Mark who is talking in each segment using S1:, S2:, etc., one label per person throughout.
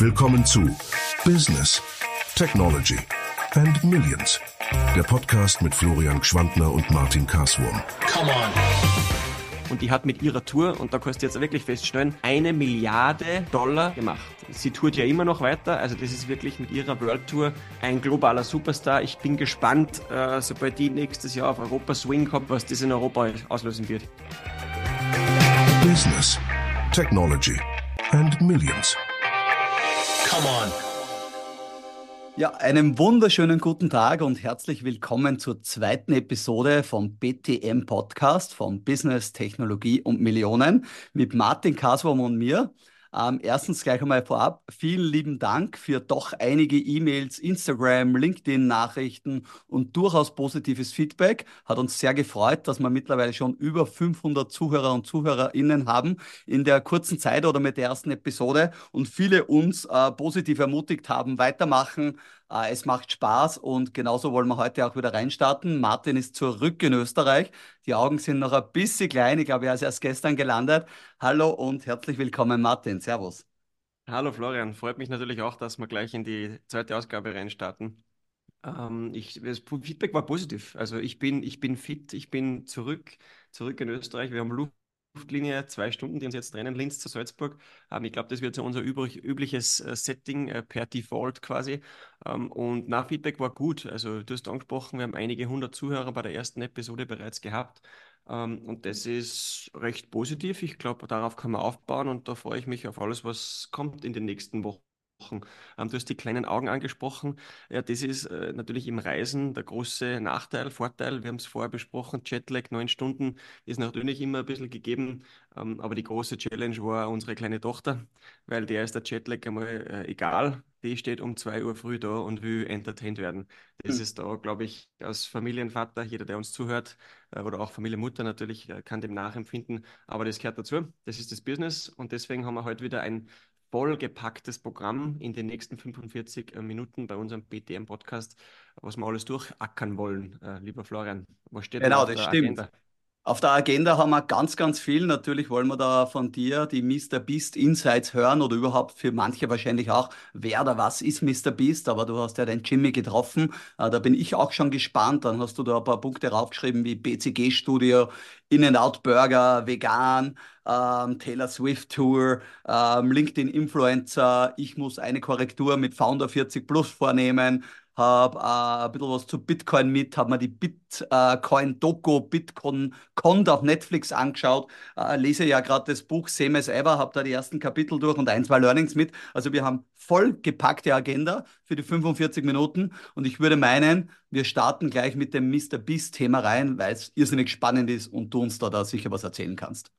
S1: Willkommen zu Business, Technology and Millions. Der Podcast mit Florian Gschwandner und Martin Karswurm. Come on.
S2: Und die hat mit ihrer Tour, und da kannst du jetzt wirklich feststellen, eine Milliarde Dollar gemacht. Sie tourt ja immer noch weiter, also das ist wirklich mit ihrer World Tour ein globaler Superstar. Ich bin gespannt, äh, sobald die nächstes Jahr auf Europa Swing kommt, was das in Europa auslösen wird.
S1: Business, Technology and Millions.
S3: Come on. Ja, einen wunderschönen guten Tag und herzlich willkommen zur zweiten Episode vom BTM Podcast von Business, Technologie und Millionen mit Martin Kaswurm und mir. Ähm, erstens gleich einmal vorab, vielen lieben Dank für doch einige E-Mails, Instagram, LinkedIn-Nachrichten und durchaus positives Feedback. Hat uns sehr gefreut, dass wir mittlerweile schon über 500 Zuhörer und ZuhörerInnen haben in der kurzen Zeit oder mit der ersten Episode und viele uns äh, positiv ermutigt haben, weitermachen, es macht Spaß und genauso wollen wir heute auch wieder reinstarten. Martin ist zurück in Österreich. Die Augen sind noch ein bisschen klein. Ich glaube, er ist erst gestern gelandet. Hallo und herzlich willkommen, Martin. Servus.
S2: Hallo Florian, freut mich natürlich auch, dass wir gleich in die zweite Ausgabe reinstarten. Ähm, ich, das Feedback war positiv. Also ich bin, ich bin fit, ich bin zurück, zurück in Österreich. Wir haben Luft Luftlinie, zwei Stunden, die uns jetzt trennen, Linz zu Salzburg. Ähm, ich glaube, das wird so unser übrig, übliches äh, Setting äh, per Default quasi. Ähm, und nach Feedback war gut. Also du hast angesprochen, wir haben einige hundert Zuhörer bei der ersten Episode bereits gehabt. Ähm, und das ist recht positiv. Ich glaube, darauf kann man aufbauen und da freue ich mich auf alles, was kommt in den nächsten Wochen. Ähm, du hast die kleinen Augen angesprochen. Ja, das ist äh, natürlich im Reisen der große Nachteil, Vorteil. Wir haben es vorher besprochen, Jetlag, neun Stunden ist natürlich immer ein bisschen gegeben. Ähm, aber die große Challenge war unsere kleine Tochter, weil der ist der Jetlag einmal äh, egal. Die steht um zwei Uhr früh da und will entertained werden. Das mhm. ist da, glaube ich, als Familienvater, jeder, der uns zuhört, äh, oder auch Familienmutter natürlich, äh, kann dem nachempfinden. Aber das gehört dazu. Das ist das Business. Und deswegen haben wir heute wieder ein vollgepacktes Programm in den nächsten 45 äh, Minuten bei unserem BTM-Podcast, was wir alles durchackern wollen, äh, lieber Florian.
S3: Was steht genau, da auf das der stimmt. Auf der Agenda haben wir ganz, ganz viel. Natürlich wollen wir da von dir die Mr. Beast Insights hören oder überhaupt für manche wahrscheinlich auch, wer oder was ist Mr. Beast. Aber du hast ja den Jimmy getroffen. Äh, da bin ich auch schon gespannt. Dann hast du da ein paar Punkte raufgeschrieben wie BCG Studio, In-N-Out Burger, Vegan, ähm, Taylor Swift Tour, ähm, LinkedIn Influencer. Ich muss eine Korrektur mit Founder 40 Plus vornehmen habe äh, ein bisschen was zu Bitcoin mit, habe mir die Bitcoin-Doku, Bitcoin Cond auf Netflix angeschaut, äh, lese ja gerade das Buch Same as Ever, habe da die ersten Kapitel durch und ein, zwei Learnings mit. Also wir haben voll gepackte Agenda für die 45 Minuten und ich würde meinen, wir starten gleich mit dem Mr. Beast-Thema rein, weil es irrsinnig spannend ist und du uns da, da sicher was erzählen kannst.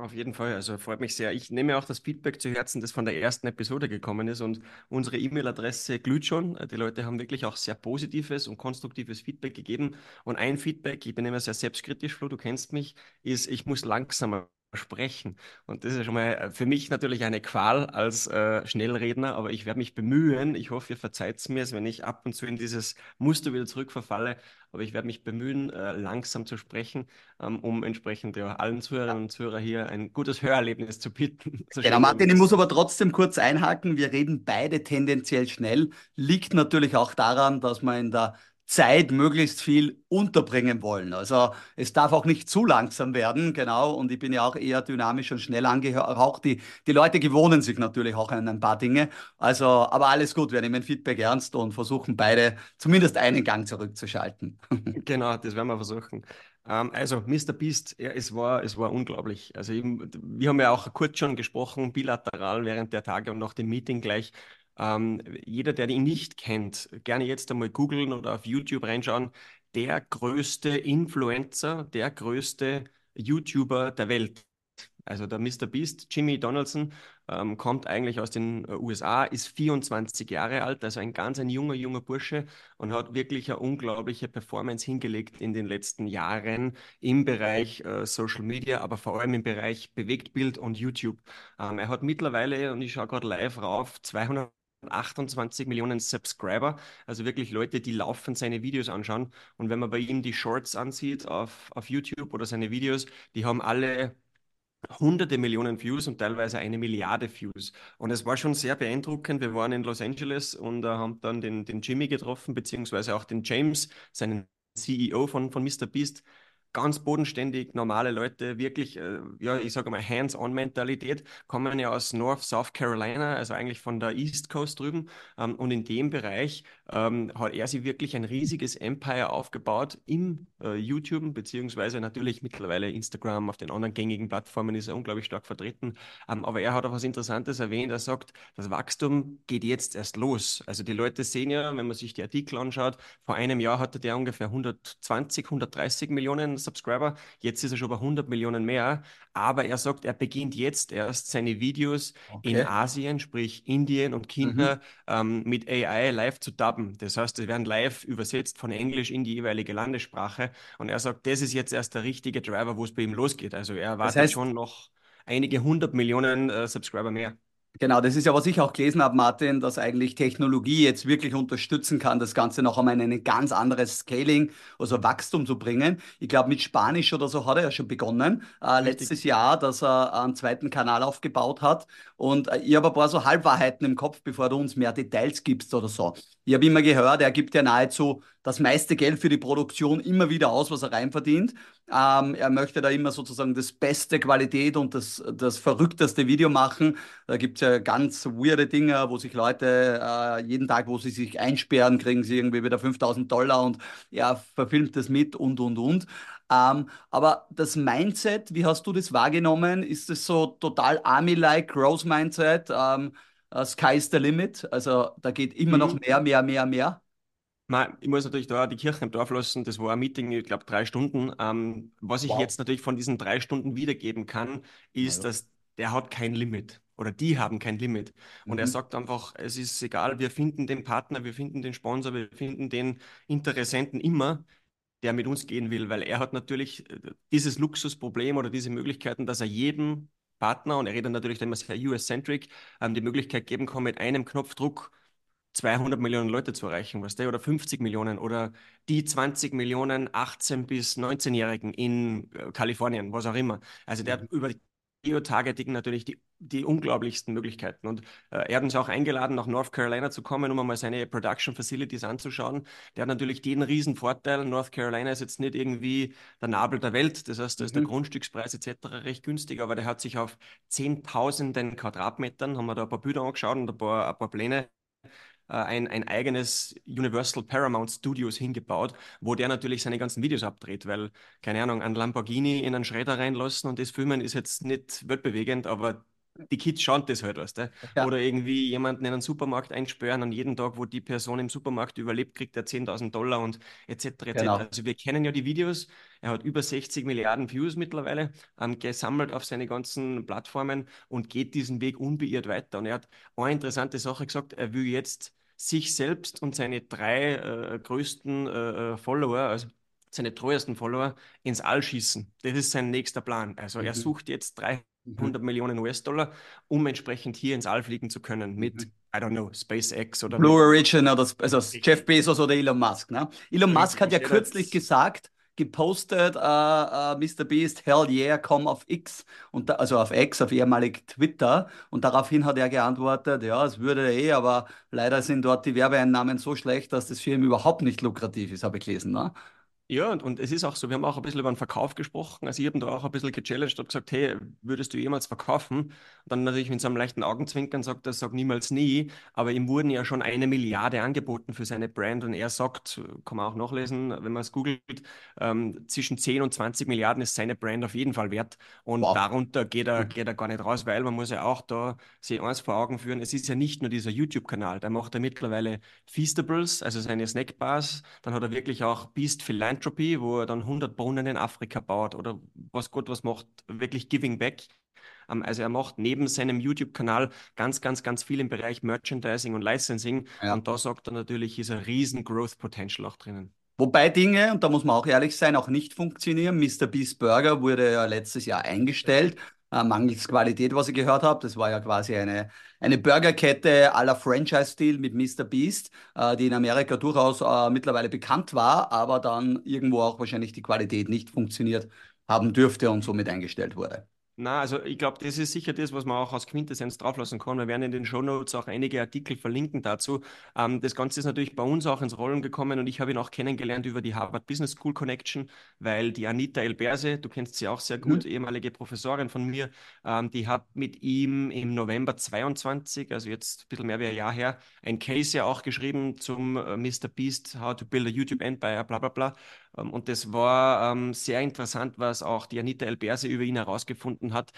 S2: Auf jeden Fall, also freut mich sehr. Ich nehme auch das Feedback zu Herzen, das von der ersten Episode gekommen ist und unsere E-Mail-Adresse glüht schon. Die Leute haben wirklich auch sehr positives und konstruktives Feedback gegeben. Und ein Feedback, ich bin immer sehr selbstkritisch, Flo, du kennst mich, ist, ich muss langsamer sprechen. Und das ist schon mal äh, für mich natürlich eine Qual als äh, Schnellredner, aber ich werde mich bemühen. Ich hoffe, ihr verzeiht es mir, wenn ich ab und zu in dieses Muster wieder zurückverfalle. Aber ich werde mich bemühen, äh, langsam zu sprechen, ähm, um entsprechend ja, allen Zuhörerinnen und Zuhörern hier ein gutes Hörerlebnis zu bieten.
S3: So genau, Martin, ich muss aber trotzdem kurz einhaken. Wir reden beide tendenziell schnell. Liegt natürlich auch daran, dass man in der Zeit möglichst viel unterbringen wollen. Also es darf auch nicht zu langsam werden, genau. Und ich bin ja auch eher dynamisch und schnell angehaucht. Die, die Leute gewohnen sich natürlich auch an ein paar Dinge. Also, aber alles gut, wir nehmen Feedback ernst und versuchen beide zumindest einen Gang zurückzuschalten.
S2: Genau, das werden wir versuchen. Ähm, also, Mr. Beast, ja, es war, es war unglaublich. Also, eben, wir haben ja auch kurz schon gesprochen, bilateral während der Tage und nach dem Meeting gleich ähm, jeder, der ihn nicht kennt, gerne jetzt einmal googeln oder auf YouTube reinschauen. Der größte Influencer, der größte YouTuber der Welt. Also der Mr. Beast, Jimmy Donaldson, ähm, kommt eigentlich aus den äh, USA, ist 24 Jahre alt, also ein ganz ein junger, junger Bursche und hat wirklich eine unglaubliche Performance hingelegt in den letzten Jahren im Bereich äh, Social Media, aber vor allem im Bereich Bewegtbild und YouTube. Ähm, er hat mittlerweile, und ich schaue gerade live rauf, 200 28 Millionen Subscriber, also wirklich Leute, die laufend seine Videos anschauen. Und wenn man bei ihm die Shorts ansieht auf, auf YouTube oder seine Videos, die haben alle hunderte Millionen Views und teilweise eine Milliarde Views. Und es war schon sehr beeindruckend. Wir waren in Los Angeles und äh, haben dann den, den Jimmy getroffen, beziehungsweise auch den James, seinen CEO von, von Mr. Beast ganz bodenständig, normale Leute, wirklich, äh, ja, ich sage mal, Hands-on-Mentalität, kommen ja aus North, South Carolina, also eigentlich von der East Coast drüben. Ähm, und in dem Bereich ähm, hat er sich wirklich ein riesiges Empire aufgebaut im äh, YouTube, beziehungsweise natürlich mittlerweile Instagram, auf den anderen gängigen Plattformen ist er unglaublich stark vertreten. Ähm, aber er hat auch was Interessantes erwähnt. Er sagt, das Wachstum geht jetzt erst los. Also die Leute sehen ja, wenn man sich die Artikel anschaut, vor einem Jahr hatte der ungefähr 120, 130 Millionen Subscriber. Jetzt ist er schon bei 100 Millionen mehr. Aber er sagt, er beginnt jetzt erst seine Videos okay. in Asien, sprich Indien und China, mhm. ähm, mit AI live zu dubben. Das heißt, sie werden live übersetzt von Englisch in die jeweilige Landessprache. Und er sagt, das ist jetzt erst der richtige Driver, wo es bei ihm losgeht. Also er erwartet das heißt, schon noch einige hundert Millionen äh, Subscriber mehr.
S3: Genau, das ist ja, was ich auch gelesen habe, Martin, dass eigentlich Technologie jetzt wirklich unterstützen kann, das Ganze noch einmal in ein ganz anderes Scaling, also Wachstum zu bringen. Ich glaube, mit Spanisch oder so hat er ja schon begonnen, äh, letztes Jahr, dass er einen zweiten Kanal aufgebaut hat. Und äh, ich habe ein paar so Halbwahrheiten im Kopf, bevor du uns mehr Details gibst oder so. Ich habe immer gehört, er gibt ja nahezu das meiste Geld für die Produktion immer wieder aus, was er reinverdient. Ähm, er möchte da immer sozusagen das beste Qualität und das, das verrückteste Video machen. Da gibt es ja ganz weirde Dinge, wo sich Leute äh, jeden Tag, wo sie sich einsperren, kriegen sie irgendwie wieder 5000 Dollar und er verfilmt das mit und, und, und. Ähm, aber das Mindset, wie hast du das wahrgenommen? Ist es so total Army-like, Growth Mindset? Ähm, uh, Sky is the limit. Also da geht immer mhm. noch mehr, mehr, mehr, mehr.
S2: Ich muss natürlich da die Kirche im Dorf lassen. Das war ein Meeting, ich glaube, drei Stunden. Ähm, was ich wow. jetzt natürlich von diesen drei Stunden wiedergeben kann, ist, ja. dass der hat kein Limit oder die haben kein Limit. Und mhm. er sagt einfach, es ist egal, wir finden den Partner, wir finden den Sponsor, wir finden den Interessenten immer, der mit uns gehen will, weil er hat natürlich äh, dieses Luxusproblem oder diese Möglichkeiten, dass er jedem Partner, und er redet natürlich immer sehr US-centric, ähm, die Möglichkeit geben kann, mit einem Knopfdruck 200 Millionen Leute zu erreichen, weißt du, oder 50 Millionen oder die 20 Millionen 18- bis 19-Jährigen in äh, Kalifornien, was auch immer. Also der hat mhm. über Geotargeting natürlich die, die unglaublichsten Möglichkeiten. Und äh, er hat uns auch eingeladen, nach North Carolina zu kommen, um einmal seine Production Facilities anzuschauen. Der hat natürlich den riesen Vorteil. North Carolina ist jetzt nicht irgendwie der Nabel der Welt. Das heißt, da ist mhm. der Grundstückspreis etc. recht günstig, aber der hat sich auf Zehntausenden Quadratmetern, haben wir da ein paar Bilder angeschaut und ein paar, ein paar Pläne ein, ein eigenes Universal Paramount Studios hingebaut, wo der natürlich seine ganzen Videos abdreht, weil, keine Ahnung, ein Lamborghini in einen Schredder reinlassen und das filmen ist jetzt nicht weltbewegend, aber die Kids schauen das halt, weißt du? Ja. Oder irgendwie jemanden in einen Supermarkt einsperren und jeden Tag, wo die Person im Supermarkt überlebt, kriegt er 10.000 Dollar und etc. etc. Genau. Also wir kennen ja die Videos. Er hat über 60 Milliarden Views mittlerweile ähm, gesammelt auf seine ganzen Plattformen und geht diesen Weg unbeirrt weiter. Und er hat eine interessante Sache gesagt, er will jetzt sich selbst und seine drei äh, größten äh, äh Follower, also seine treuesten Follower, ins All schießen. Das ist sein nächster Plan. Also mhm. er sucht jetzt 300 mhm. Millionen US-Dollar, um entsprechend hier ins All fliegen zu können mit, mhm. I don't know, SpaceX oder...
S3: Blue Origin oder also Jeff Bezos oder Elon Musk. Ne? Elon Musk hat ja kürzlich gesagt, gepostet, uh, uh, Mr. Beast, hell yeah, komm auf X, und da, also auf X, auf ehemalig Twitter. Und daraufhin hat er geantwortet, ja, es würde eh, aber leider sind dort die Werbeeinnahmen so schlecht, dass das für ihn überhaupt nicht lukrativ ist, habe ich gelesen. Ne?
S2: Ja, und, und es ist auch so, wir haben auch ein bisschen über den Verkauf gesprochen. Also ich habe da auch ein bisschen gechallenged und gesagt, hey, würdest du jemals verkaufen? Und dann natürlich mit so einem leichten Augenzwinkern sagt er, sag niemals nie. Aber ihm wurden ja schon eine Milliarde angeboten für seine Brand und er sagt, kann man auch nachlesen, wenn man es googelt, ähm, zwischen 10 und 20 Milliarden ist seine Brand auf jeden Fall wert. Und wow. darunter geht er, geht er gar nicht raus, weil man muss ja auch da sich eins vor Augen führen, es ist ja nicht nur dieser YouTube-Kanal, da macht er mittlerweile Feastables, also seine Snackbars, dann hat er wirklich auch Beast Philanthropy Philanthropy, wo er dann 100 Brunnen in Afrika baut oder was Gott was macht, wirklich Giving Back. Ähm, also er macht neben seinem YouTube-Kanal ganz, ganz, ganz viel im Bereich Merchandising und Licensing. Ja. Und da sagt er natürlich, ist ein riesen Growth Potential auch drinnen.
S3: Wobei Dinge, und da muss man auch ehrlich sein, auch nicht funktionieren. Mr. Beast Burger wurde ja letztes Jahr eingestellt äh, mangels Qualität, was ich gehört habe. Das war ja quasi eine, eine Burgerkette aller Franchise-Stil mit Mr. Beast, äh, die in Amerika durchaus äh, mittlerweile bekannt war, aber dann irgendwo auch wahrscheinlich die Qualität nicht funktioniert haben dürfte und somit eingestellt wurde.
S2: Na, also ich glaube, das ist sicher das, was man auch aus Quintessenz drauflassen kann. Wir werden in den Show Notes auch einige Artikel verlinken dazu. Ähm, das Ganze ist natürlich bei uns auch ins Rollen gekommen und ich habe ihn auch kennengelernt über die Harvard Business School Connection, weil die Anita Elberse, du kennst sie auch sehr gut, mhm. ehemalige Professorin von mir, ähm, die hat mit ihm im November 22, also jetzt ein bisschen mehr wie ein Jahr her, ein Case ja auch geschrieben zum äh, Mr. Beast, How to Build a YouTube Empire, bla bla bla. Ähm, und das war ähm, sehr interessant, was auch die Anita Elberse über ihn herausgefunden hat.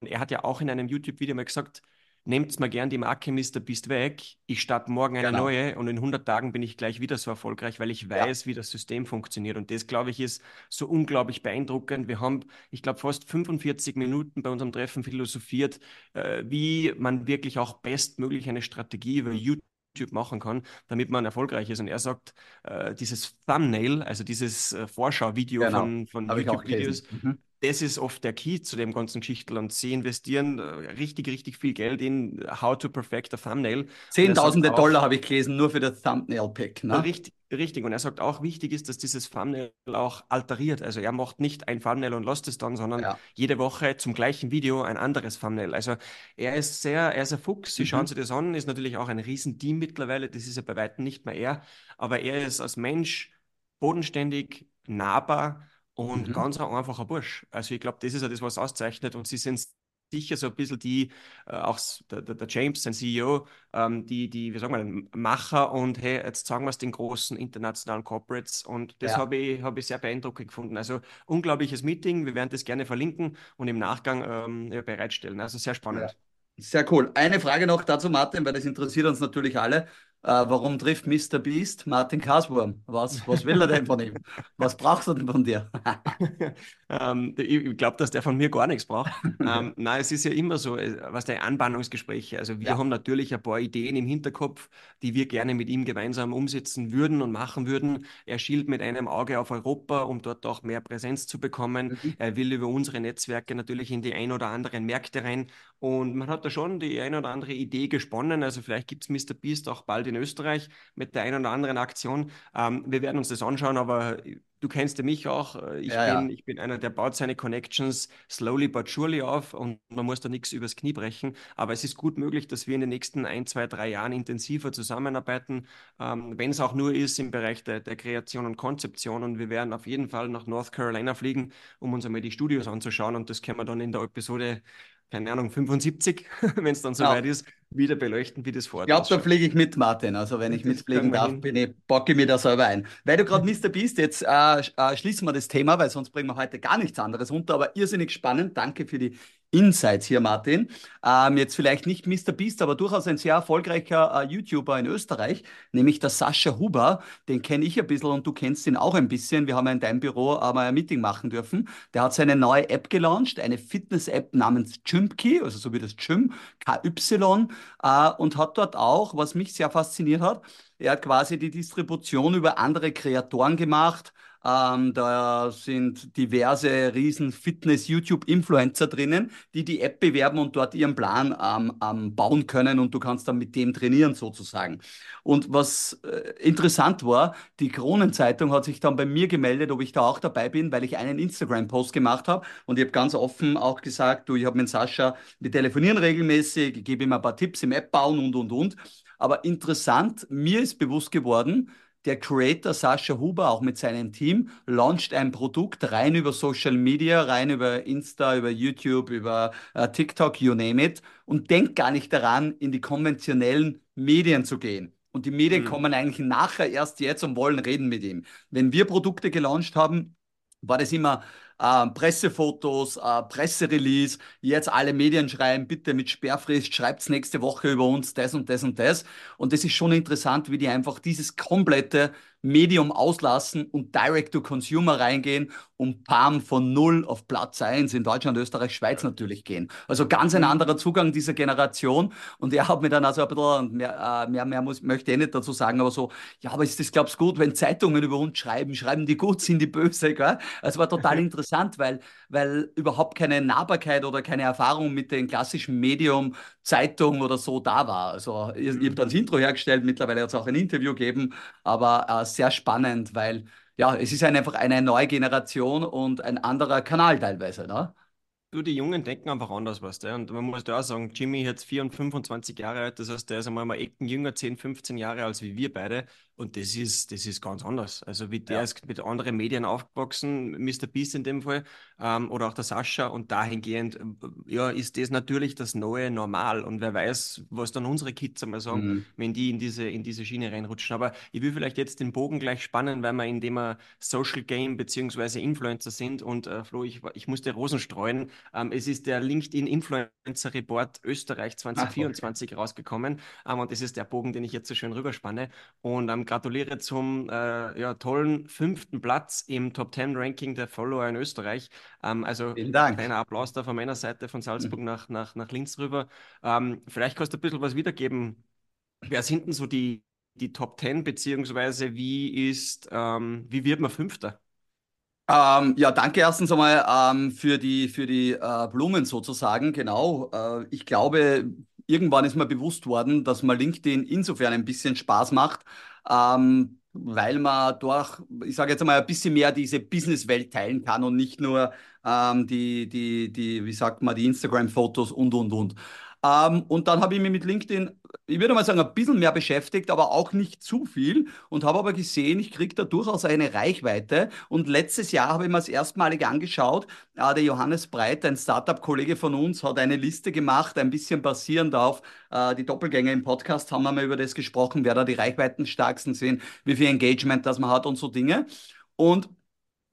S2: Und er hat ja auch in einem YouTube-Video mal gesagt, nehmt mal gern die Marke Mr. Beast weg, ich starte morgen eine genau. neue und in 100 Tagen bin ich gleich wieder so erfolgreich, weil ich weiß, ja. wie das System funktioniert. Und das, glaube ich, ist so unglaublich beeindruckend. Wir haben, ich glaube, fast 45 Minuten bei unserem Treffen philosophiert, äh, wie man wirklich auch bestmöglich eine Strategie über YouTube YouTube machen kann, damit man erfolgreich ist. Und er sagt, äh, dieses Thumbnail, also dieses äh, Vorschauvideo genau. von, von YouTube-Videos, mhm. das ist oft der Key zu dem ganzen Geschichtel. Und sie investieren äh, richtig, richtig viel Geld in How to Perfect a Thumbnail.
S3: Zehntausende Dollar habe ich gelesen, nur für das Thumbnail-Pick.
S2: Ne? Richtig, Richtig, und er sagt auch, wichtig ist, dass dieses Thumbnail auch alteriert. Also er macht nicht ein Thumbnail und lässt es dann, sondern ja. jede Woche zum gleichen Video ein anderes Thumbnail. Also er ist sehr, er ist ein Fuchs. Sie mhm. schauen sich das an, ist natürlich auch ein Riesenteam mittlerweile, das ist ja bei weitem nicht mehr er, aber er ist als Mensch bodenständig, nahbar und mhm. ganz ein einfacher Bursch. Also ich glaube, das ist ja das, was auszeichnet und sie sind sicher so ein bisschen die, äh, auch der, der, James, sein CEO, ähm, die, die, wie sagen wir, Macher und hey, jetzt sagen wir es den großen internationalen Corporates und das ja. habe ich, hab ich sehr beeindruckend gefunden. Also unglaubliches Meeting, wir werden das gerne verlinken und im Nachgang ähm, ja, bereitstellen. Also sehr spannend. Ja.
S3: Sehr cool. Eine Frage noch dazu, Martin, weil das interessiert uns natürlich alle. Äh, warum trifft Mr. Beast Martin Kaswurm? Was, was will er denn von ihm? Was brauchst du denn von dir?
S2: ähm, ich glaube, dass der von mir gar nichts braucht. ähm, nein, es ist ja immer so, äh, was der Anbahnungsgespräche. Also wir ja. haben natürlich ein paar Ideen im Hinterkopf, die wir gerne mit ihm gemeinsam umsetzen würden und machen würden. Er schielt mit einem Auge auf Europa, um dort auch mehr Präsenz zu bekommen. Mhm. Er will über unsere Netzwerke natürlich in die ein oder anderen Märkte rein. Und man hat da schon die ein oder andere Idee gesponnen. Also vielleicht gibt es Mr. Beast auch bald in in Österreich mit der einen oder anderen Aktion. Ähm, wir werden uns das anschauen, aber du kennst ja mich auch. Ich, ja, bin, ja. ich bin einer, der baut seine Connections slowly but surely auf und man muss da nichts übers Knie brechen. Aber es ist gut möglich, dass wir in den nächsten ein, zwei, drei Jahren intensiver zusammenarbeiten, ähm, wenn es auch nur ist im Bereich der, der Kreation und Konzeption. Und wir werden auf jeden Fall nach North Carolina fliegen, um uns einmal die Studios anzuschauen. Und das können wir dann in der Episode keine Ahnung, 75, wenn es dann soweit ja. ist, wieder beleuchten, wie das vorhat.
S3: Ich glaube, da fliege ich mit, Martin. Also wenn ich mitfliegen darf, bin ich, bocke ich mir da selber ein. Weil du gerade Mr. Beast, jetzt äh, äh, schließen wir das Thema, weil sonst bringen wir heute gar nichts anderes unter, aber irrsinnig spannend. Danke für die Insights hier, Martin. Ähm, jetzt vielleicht nicht Mr. Beast, aber durchaus ein sehr erfolgreicher äh, YouTuber in Österreich, nämlich der Sascha Huber. Den kenne ich ein bisschen und du kennst ihn auch ein bisschen. Wir haben in deinem Büro einmal ein Meeting machen dürfen. Der hat seine neue App gelauncht, eine Fitness-App namens Gymkey, also so wie das Gym, KY, äh, und hat dort auch, was mich sehr fasziniert hat, er hat quasi die Distribution über andere Kreatoren gemacht, ähm, da sind diverse riesen Fitness-YouTube-Influencer drinnen, die die App bewerben und dort ihren Plan ähm, ähm, bauen können und du kannst dann mit dem trainieren sozusagen. Und was äh, interessant war, die Kronenzeitung hat sich dann bei mir gemeldet, ob ich da auch dabei bin, weil ich einen Instagram-Post gemacht habe und ich habe ganz offen auch gesagt, du, ich habe mit Sascha, wir telefonieren regelmäßig, ich gebe ihm ein paar Tipps im App bauen und, und, und. Aber interessant, mir ist bewusst geworden, der Creator Sascha Huber auch mit seinem Team launcht ein Produkt rein über Social Media, rein über Insta, über YouTube, über äh, TikTok, you name it, und denkt gar nicht daran, in die konventionellen Medien zu gehen. Und die Medien mhm. kommen eigentlich nachher erst jetzt und wollen reden mit ihm. Wenn wir Produkte gelauncht haben, war das immer äh, Pressefotos, äh, Presserelease, jetzt alle Medien schreiben, bitte mit Sperrfrist, schreibt nächste Woche über uns das und das und das. Und das ist schon interessant, wie die einfach dieses komplette Medium auslassen und direct to consumer reingehen und PAM von null auf Platz 1 in Deutschland, Österreich, Schweiz natürlich gehen. Also ganz ein mhm. anderer Zugang dieser Generation. Und er hat mir dann also ein bisschen, mehr, äh, mehr, mehr muss, möchte ich nicht dazu sagen, aber so, ja, aber ist das, glaubst du, gut, wenn Zeitungen über uns schreiben, schreiben die gut, sind die böse, gell? Also war total interessant, weil, weil überhaupt keine Nahbarkeit oder keine Erfahrung mit dem klassischen Medium, Zeitung oder so da war. Also ich, ich habe dann das Intro hergestellt, mittlerweile hat es auch ein Interview gegeben, aber äh, sehr spannend, weil ja, es ist einfach eine neue Generation und ein anderer Kanal teilweise, ne?
S2: Du, die Jungen denken einfach anders, was du. Und man muss da auch sagen, Jimmy jetzt 24, 25 Jahre alt, das heißt, der ist einmal mal Ecken jünger, 10, 15 Jahre als wie wir beide. Und das ist, das ist ganz anders. Also wie der ja. ist mit anderen Medien aufgewachsen, Mr. Beast in dem Fall, ähm, oder auch der Sascha. Und dahingehend, äh, ja, ist das natürlich das neue Normal. Und wer weiß, was dann unsere Kids einmal sagen, mhm. wenn die in diese, in diese Schiene reinrutschen. Aber ich will vielleicht jetzt den Bogen gleich spannen, weil wir in dem Social Game beziehungsweise Influencer sind. Und äh, Flo, ich, ich musste Rosen streuen. Ähm, es ist der LinkedIn Influencer Report Österreich 2024 Ach, okay. rausgekommen. Ähm, und das ist der Bogen, den ich jetzt so schön rüberspanne. Und ähm, gratuliere zum äh, ja, tollen fünften Platz im Top 10 Ranking der Follower in Österreich. Ähm, also
S3: Vielen Dank.
S2: kleiner Applaus da von meiner Seite von Salzburg mhm. nach, nach, nach Linz rüber. Ähm, vielleicht kannst du ein bisschen was wiedergeben. Wer sind denn so die, die Top 10, beziehungsweise wie ist, ähm, wie wird man Fünfter?
S3: Ähm, ja, danke erstens einmal ähm, für die, für die äh, Blumen sozusagen. Genau. Äh, ich glaube, irgendwann ist mir bewusst worden, dass man LinkedIn insofern ein bisschen Spaß macht, ähm, weil man durch, ich sage jetzt einmal, ein bisschen mehr diese Businesswelt teilen kann und nicht nur ähm, die, die, die, wie sagt man, die Instagram-Fotos und, und, und. Ähm, und dann habe ich mich mit LinkedIn, ich würde mal sagen, ein bisschen mehr beschäftigt, aber auch nicht zu viel und habe aber gesehen, ich kriege da durchaus eine Reichweite. Und letztes Jahr habe ich mir das erstmalig angeschaut, äh, der Johannes Breit, ein Startup-Kollege von uns, hat eine Liste gemacht, ein bisschen basierend auf äh, die Doppelgänger im Podcast, haben wir mal über das gesprochen, wer da die Reichweitenstärksten sind, wie viel Engagement das man hat und so Dinge. Und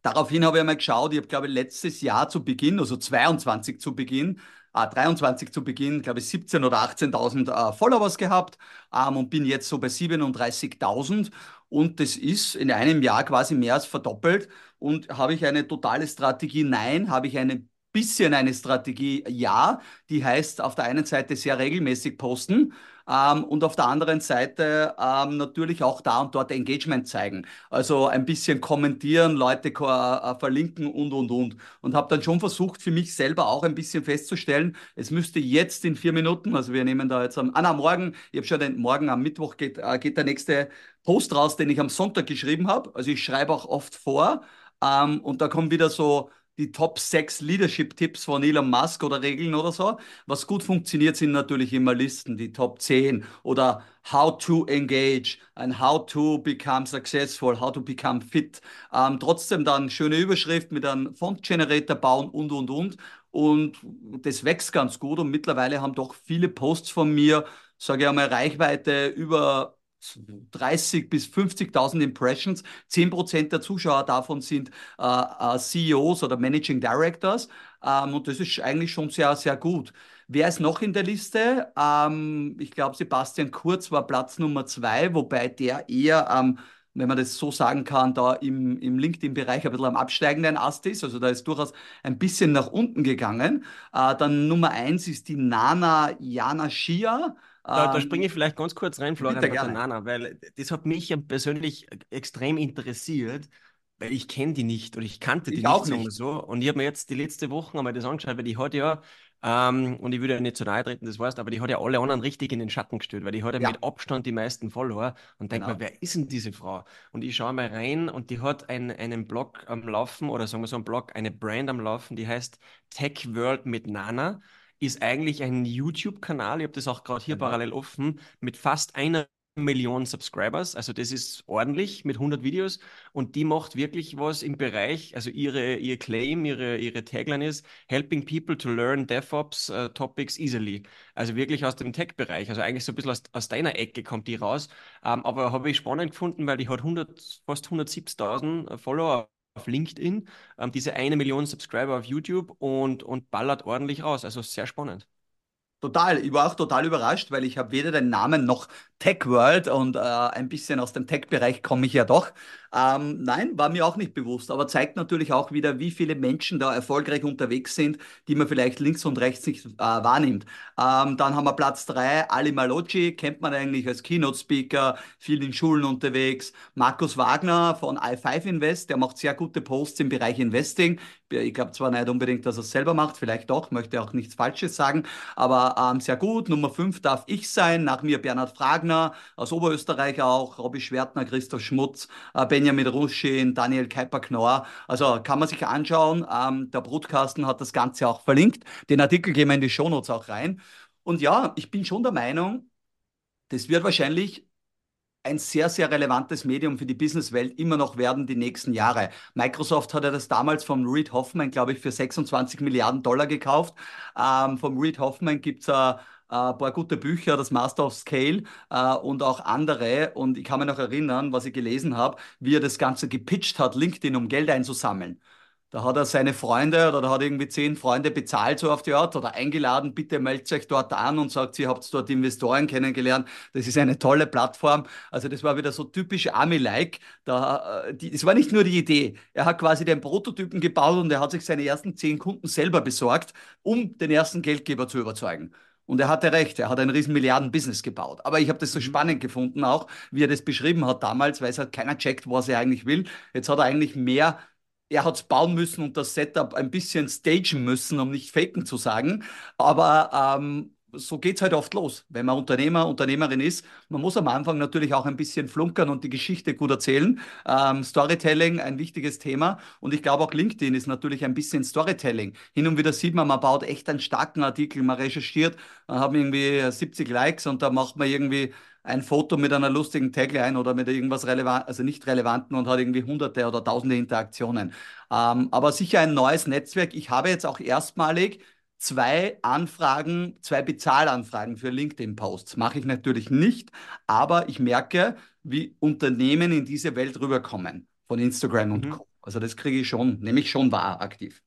S3: Daraufhin habe ich einmal geschaut, ich habe, glaube letztes Jahr zu Beginn, also 22 zu Beginn, 23 zu Beginn, glaube ich, 17.000 oder 18.000 äh, Followers gehabt ähm, und bin jetzt so bei 37.000 und das ist in einem Jahr quasi mehr als verdoppelt. Und habe ich eine totale Strategie? Nein. Habe ich eine bisschen eine Strategie? Ja. Die heißt auf der einen Seite sehr regelmäßig posten ähm, und auf der anderen Seite ähm, natürlich auch da und dort Engagement zeigen. Also ein bisschen kommentieren, Leute äh, verlinken und, und, und. Und habe dann schon versucht, für mich selber auch ein bisschen festzustellen, es müsste jetzt in vier Minuten, also wir nehmen da jetzt am, ah, na, morgen, ich habe schon den Morgen am Mittwoch geht, äh, geht der nächste Post raus, den ich am Sonntag geschrieben habe. Also ich schreibe auch oft vor. Ähm, und da kommen wieder so die Top 6 Leadership-Tipps von Elon Musk oder Regeln oder so. Was gut funktioniert, sind natürlich immer Listen, die Top 10 oder How to Engage, ein How to Become Successful, How to Become Fit. Ähm, trotzdem dann schöne Überschrift mit einem Font-Generator bauen und, und, und. Und das wächst ganz gut und mittlerweile haben doch viele Posts von mir, sage ich einmal, Reichweite über 30 bis 50.000 Impressions. 10% der Zuschauer davon sind äh, äh CEOs oder Managing Directors. Ähm, und das ist eigentlich schon sehr, sehr gut. Wer ist noch in der Liste? Ähm, ich glaube, Sebastian Kurz war Platz Nummer zwei, wobei der eher ähm, wenn man das so sagen kann, da im, im LinkedIn-Bereich ein bisschen am absteigenden Ast ist. Also da ist durchaus ein bisschen nach unten gegangen. Äh, dann Nummer eins ist die Nana Jana Shia.
S2: Da, da ähm, springe ich vielleicht ganz kurz rein, Florian Banana, weil das hat mich persönlich extrem interessiert, weil ich kenne die nicht oder ich kannte die ich nicht, nicht. so. Und ich habe mir jetzt die letzte Woche einmal das angeschaut, weil die hat ja, ähm, und ich würde ja nicht zu nahe treten, das weißt, aber die hat ja alle anderen richtig in den Schatten gestellt, weil die hat ja, ja. mit Abstand die meisten Follower und denke genau. mir, wer ist denn diese Frau? Und ich schaue mal rein und die hat ein, einen Blog am Laufen oder sagen wir so einen Blog, eine Brand am Laufen, die heißt Tech World mit Nana ist eigentlich ein YouTube-Kanal, ich habe das auch gerade hier genau. parallel offen, mit fast einer Million Subscribers, also das ist ordentlich mit 100 Videos. Und die macht wirklich was im Bereich, also ihre, ihr Claim, ihre, ihre Tagline ist Helping people to learn DevOps uh, topics easily. Also wirklich aus dem Tech-Bereich, also eigentlich so ein bisschen aus, aus deiner Ecke kommt die raus, um, ähm, aber habe ich spannend gefunden, weil die hat 100, fast 170.000 Follower auf LinkedIn, ähm, diese eine Million Subscriber auf YouTube und, und ballert ordentlich raus. Also sehr spannend.
S3: Total, ich war auch total überrascht, weil ich habe weder den Namen noch Tech World und äh, ein bisschen aus dem Tech-Bereich komme ich ja doch. Ähm, nein, war mir auch nicht bewusst, aber zeigt natürlich auch wieder, wie viele Menschen da erfolgreich unterwegs sind, die man vielleicht links und rechts nicht äh, wahrnimmt. Ähm, dann haben wir Platz drei, Ali Malocci, kennt man eigentlich als Keynote-Speaker, viel in Schulen unterwegs. Markus Wagner von i5 Invest, der macht sehr gute Posts im Bereich Investing. Ich glaube zwar nicht unbedingt, dass er es selber macht, vielleicht doch, möchte auch nichts Falsches sagen, aber ähm, sehr gut. Nummer fünf darf ich sein, nach mir Bernhard Fragner aus Oberösterreich auch, Robby Schwertner, Christoph Schmutz, äh, Ben Benjamin Ruschin, Daniel Keiper-Knorr. Also kann man sich anschauen. Ähm, der Brutkasten hat das Ganze auch verlinkt. Den Artikel gehen wir in die Shownotes auch rein. Und ja, ich bin schon der Meinung, das wird wahrscheinlich ein sehr, sehr relevantes Medium für die Businesswelt immer noch werden die nächsten Jahre. Microsoft hat ja das damals vom Reed Hoffman, glaube ich, für 26 Milliarden Dollar gekauft. Ähm, vom Reed Hoffman gibt es äh, ein paar gute Bücher, das Master of Scale äh, und auch andere. Und ich kann mich noch erinnern, was ich gelesen habe, wie er das Ganze gepitcht hat, LinkedIn, um Geld einzusammeln. Da hat er seine Freunde oder da hat er irgendwie zehn Freunde bezahlt, so auf die Art, oder eingeladen, bitte meldet euch dort an und sagt, ihr habt dort Investoren kennengelernt. Das ist eine tolle Plattform. Also das war wieder so typisch Army-like. Da, äh, es war nicht nur die Idee. Er hat quasi den Prototypen gebaut und er hat sich seine ersten zehn Kunden selber besorgt, um den ersten Geldgeber zu überzeugen. Und er hatte recht, er hat ein riesen Milliarden-Business gebaut. Aber ich habe das so mhm. spannend gefunden auch, wie er das beschrieben hat damals, weil es halt keiner checkt, was er eigentlich will. Jetzt hat er eigentlich mehr er hat es bauen müssen und das Setup ein bisschen stagen müssen, um nicht faken zu sagen. Aber ähm, so geht es halt oft los, wenn man Unternehmer, Unternehmerin ist. Man muss am Anfang natürlich auch ein bisschen flunkern und die Geschichte gut erzählen. Ähm, Storytelling, ein wichtiges Thema. Und ich glaube auch LinkedIn ist natürlich ein bisschen Storytelling. Hin und wieder sieht man, man baut echt einen starken Artikel, man recherchiert, man hat irgendwie 70 Likes und da macht man irgendwie ein Foto mit einer lustigen Tagline oder mit irgendwas relevant, also nicht relevanten und hat irgendwie hunderte oder tausende Interaktionen. Ähm, aber sicher ein neues Netzwerk. Ich habe jetzt auch erstmalig zwei Anfragen, zwei Bezahlanfragen für LinkedIn-Posts. Mache ich natürlich nicht, aber ich merke, wie Unternehmen in diese Welt rüberkommen von Instagram und mhm. Co. Also das kriege ich schon, nehme ich schon wahr aktiv.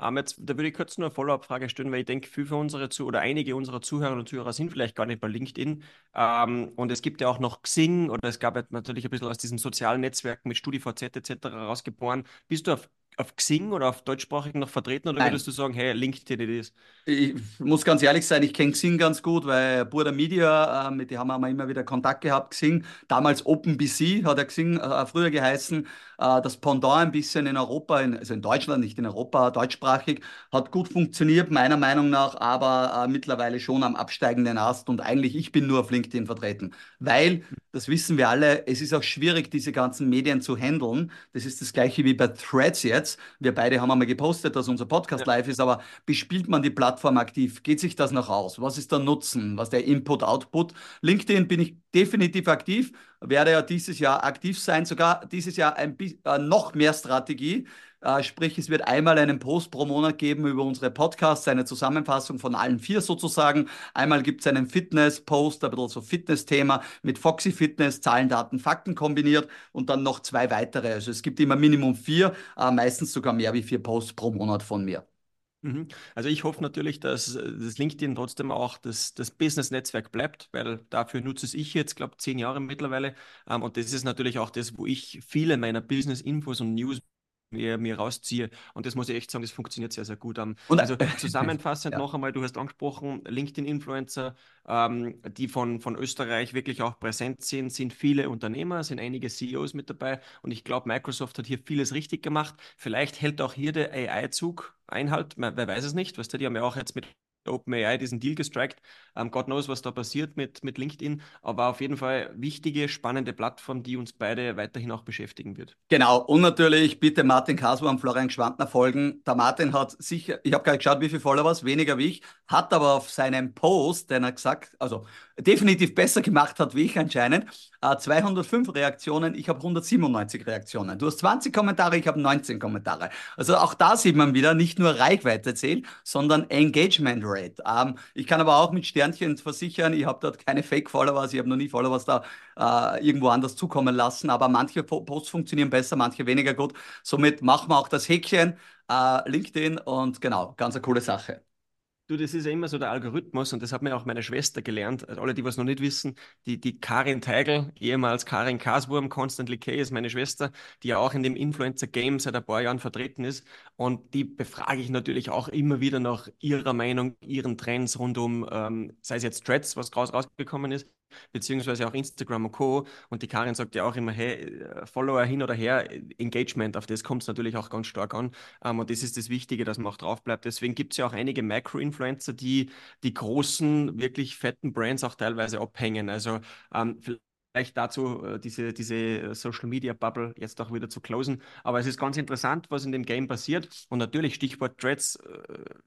S2: Um, jetzt, da würde ich kurz nur eine Follow-up-Frage stellen, weil ich denke, viele von unsere zu oder einige unserer Zuhörerinnen und Zuhörer sind vielleicht gar nicht bei LinkedIn. Um, und es gibt ja auch noch Xing oder es gab ja natürlich ein bisschen aus diesem sozialen Netzwerk mit StudiVZ etc. rausgeboren. Bist du auf auf Xing oder auf deutschsprachigen noch vertreten oder Nein. würdest du sagen, hey, LinkedIn it is?
S3: Ich muss ganz ehrlich sein, ich kenne Xing ganz gut, weil Burda Media, äh, mit dem haben wir immer wieder Kontakt gehabt, Xing, damals OpenBC hat er Xing äh, früher geheißen, äh, das Pendant ein bisschen in Europa, in, also in Deutschland, nicht in Europa, deutschsprachig, hat gut funktioniert, meiner Meinung nach, aber äh, mittlerweile schon am absteigenden Ast und eigentlich ich bin nur auf LinkedIn vertreten, weil, das wissen wir alle, es ist auch schwierig, diese ganzen Medien zu handeln. Das ist das gleiche wie bei Threads jetzt. Wir beide haben einmal gepostet, dass unser Podcast ja. live ist, aber bespielt man die Plattform aktiv? Geht sich das noch aus? Was ist der Nutzen? Was der Input, Output? LinkedIn bin ich definitiv aktiv, werde ja dieses Jahr aktiv sein, sogar dieses Jahr ein äh, noch mehr Strategie. Äh, sprich, es wird einmal einen Post pro Monat geben über unsere Podcasts, eine Zusammenfassung von allen vier sozusagen. Einmal gibt es einen Fitness-Post, ein bisschen so Fitness-Thema mit Foxy Fitness, Zahlen, Daten, Fakten kombiniert und dann noch zwei weitere. Also es gibt immer Minimum vier, äh, meistens sogar mehr wie vier Posts pro Monat von mir.
S2: Mhm. Also ich hoffe natürlich, dass das LinkedIn trotzdem auch das, das Business-Netzwerk bleibt, weil dafür nutze es ich jetzt, glaube zehn Jahre mittlerweile. Ähm, und das ist natürlich auch das, wo ich viele meiner Business-Infos und News mir, mir rausziehe. Und das muss ich echt sagen, das funktioniert sehr, sehr gut. Um, und, also zusammenfassend ja. noch einmal, du hast angesprochen, LinkedIn-Influencer, ähm, die von, von Österreich wirklich auch präsent sind, sind viele Unternehmer, sind einige CEOs mit dabei. Und ich glaube, Microsoft hat hier vieles richtig gemacht. Vielleicht hält auch hier der AI-Zug Einhalt, wer weiß es nicht, weißt du, die haben ja auch jetzt mit OpenAI diesen Deal gestrikt. Ähm, God knows, was da passiert mit, mit LinkedIn, aber auf jeden Fall wichtige, spannende Plattform, die uns beide weiterhin auch beschäftigen wird.
S3: Genau, und natürlich bitte Martin Kasper und Florian Schwantner folgen. Der Martin hat sicher, ich habe gerade geschaut, wie viele Followers, weniger wie ich, hat aber auf seinem Post, den er gesagt, also definitiv besser gemacht hat wie ich anscheinend, äh, 205 Reaktionen, ich habe 197 Reaktionen. Du hast 20 Kommentare, ich habe 19 Kommentare. Also auch da sieht man wieder, nicht nur Reichweite zählt, sondern Engagement Rate. Ähm, ich kann aber auch mit Sternchen versichern, ich habe dort keine Fake-Followers, ich habe noch nie Followers da äh, irgendwo anders zukommen lassen, aber manche Posts funktionieren besser, manche weniger gut. Somit machen wir auch das Häkchen, äh, LinkedIn und genau, ganz eine coole Sache.
S2: Du, das ist ja immer so der Algorithmus und das hat mir auch meine Schwester gelernt. Also alle, die was noch nicht wissen, die, die Karin Teigl, ehemals Karin Kaswurm, Constantly K ist meine Schwester, die ja auch in dem Influencer-Game seit ein paar Jahren vertreten ist. Und die befrage ich natürlich auch immer wieder nach ihrer Meinung, ihren Trends rund um, ähm, sei es jetzt Threads, was raus, rausgekommen ist, beziehungsweise auch Instagram und Co. Und die Karin sagt ja auch immer, hey, äh, Follower hin oder her, Engagement, auf das kommt es natürlich auch ganz stark an. Ähm, und das ist das Wichtige, dass man auch drauf bleibt. Deswegen gibt es ja auch einige Macro-Influencer, die die großen, wirklich fetten Brands auch teilweise abhängen. Also ähm, vielleicht dazu, äh, diese, diese Social Media Bubble jetzt auch wieder zu closen. Aber es ist ganz interessant, was in dem Game passiert. Und natürlich, Stichwort Threads, äh,